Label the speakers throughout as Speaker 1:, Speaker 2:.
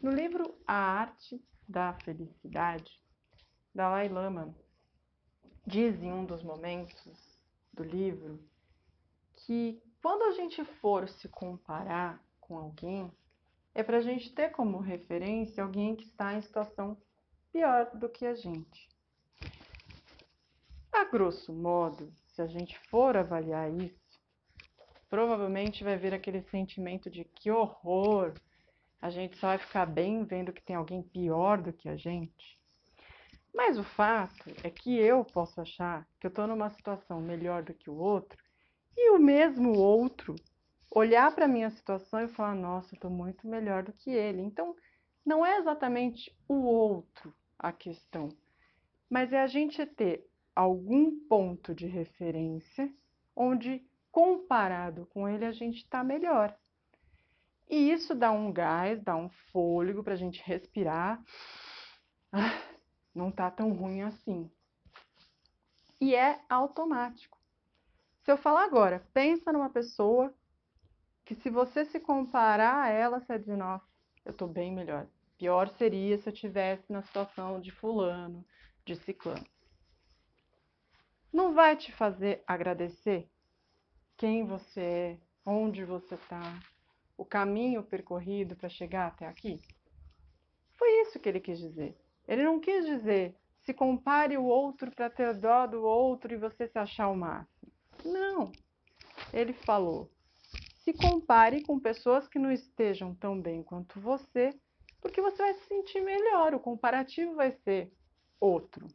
Speaker 1: No livro A Arte da Felicidade, Dalai Lama diz em um dos momentos do livro que quando a gente for se comparar com alguém, é para a gente ter como referência alguém que está em situação pior do que a gente. A grosso modo, se a gente for avaliar isso, provavelmente vai ver aquele sentimento de que horror, a gente só vai ficar bem vendo que tem alguém pior do que a gente. Mas o fato é que eu posso achar que eu estou numa situação melhor do que o outro e o mesmo outro olhar para a minha situação e falar: nossa, eu estou muito melhor do que ele. Então, não é exatamente o outro a questão, mas é a gente ter algum ponto de referência onde, comparado com ele, a gente está melhor. E isso dá um gás, dá um fôlego para a gente respirar. Não tá tão ruim assim. E é automático. Se eu falar agora, pensa numa pessoa que se você se comparar a ela, você dizer, nossa, eu tô bem melhor. Pior seria se eu tivesse na situação de fulano, de ciclano. Não vai te fazer agradecer quem você é, onde você está, o caminho percorrido para chegar até aqui? Foi isso que ele quis dizer. Ele não quis dizer se compare o outro para ter dó do outro e você se achar o máximo. Não. Ele falou: se compare com pessoas que não estejam tão bem quanto você, porque você vai se sentir melhor. O comparativo vai ser outro.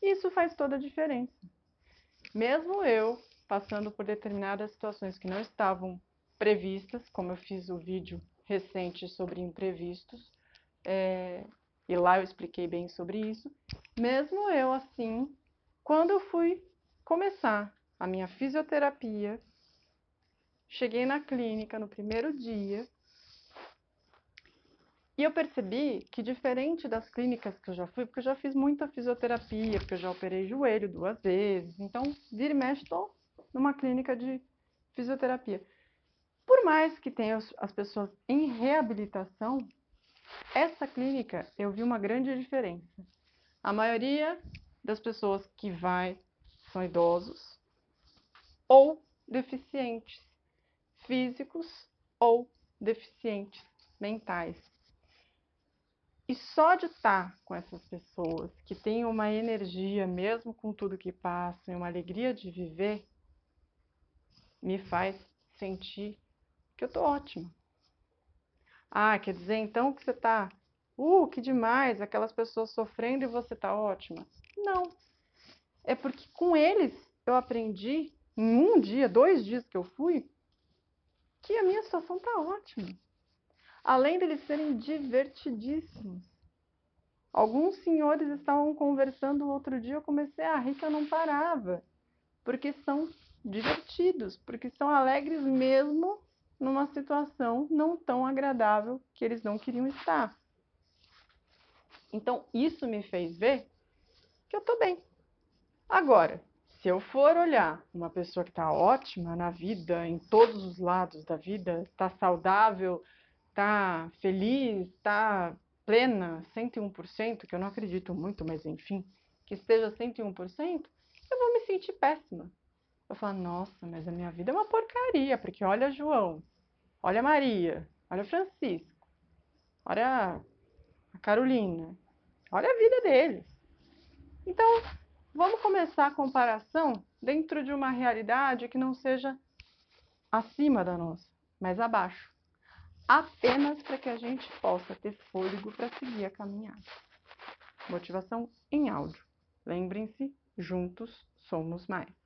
Speaker 1: Isso faz toda a diferença. Mesmo eu passando por determinadas situações que não estavam previstas, como eu fiz o vídeo recente sobre imprevistos, é, e lá eu expliquei bem sobre isso. Mesmo eu assim, quando eu fui começar a minha fisioterapia, cheguei na clínica no primeiro dia e eu percebi que diferente das clínicas que eu já fui, porque eu já fiz muita fisioterapia, porque eu já operei joelho duas vezes, então vira e mexe estou numa clínica de fisioterapia. Por mais que tenha as pessoas em reabilitação, essa clínica eu vi uma grande diferença. A maioria das pessoas que vai são idosos ou deficientes físicos ou deficientes mentais. E só de estar com essas pessoas que têm uma energia, mesmo com tudo que passam, e uma alegria de viver, me faz sentir que eu tô ótima. Ah, quer dizer então que você tá, uh, que demais, aquelas pessoas sofrendo e você tá ótima? Não. É porque com eles eu aprendi em um dia, dois dias que eu fui, que a minha situação tá ótima. Além deles serem divertidíssimos. Alguns senhores estavam conversando outro dia, eu comecei a rir que eu não parava, porque são divertidos, porque são alegres mesmo numa situação não tão agradável que eles não queriam estar. Então, isso me fez ver que eu estou bem. Agora, se eu for olhar uma pessoa que está ótima na vida, em todos os lados da vida, está saudável, está feliz, está plena, 101%, que eu não acredito muito, mas enfim, que esteja 101%, eu vou me sentir péssima. Eu falo, nossa, mas a minha vida é uma porcaria, porque olha João, olha Maria, olha Francisco, olha a Carolina, olha a vida deles. Então, vamos começar a comparação dentro de uma realidade que não seja acima da nossa, mas abaixo. Apenas para que a gente possa ter fôlego para seguir a caminhada. Motivação em áudio. Lembrem-se, juntos somos mais.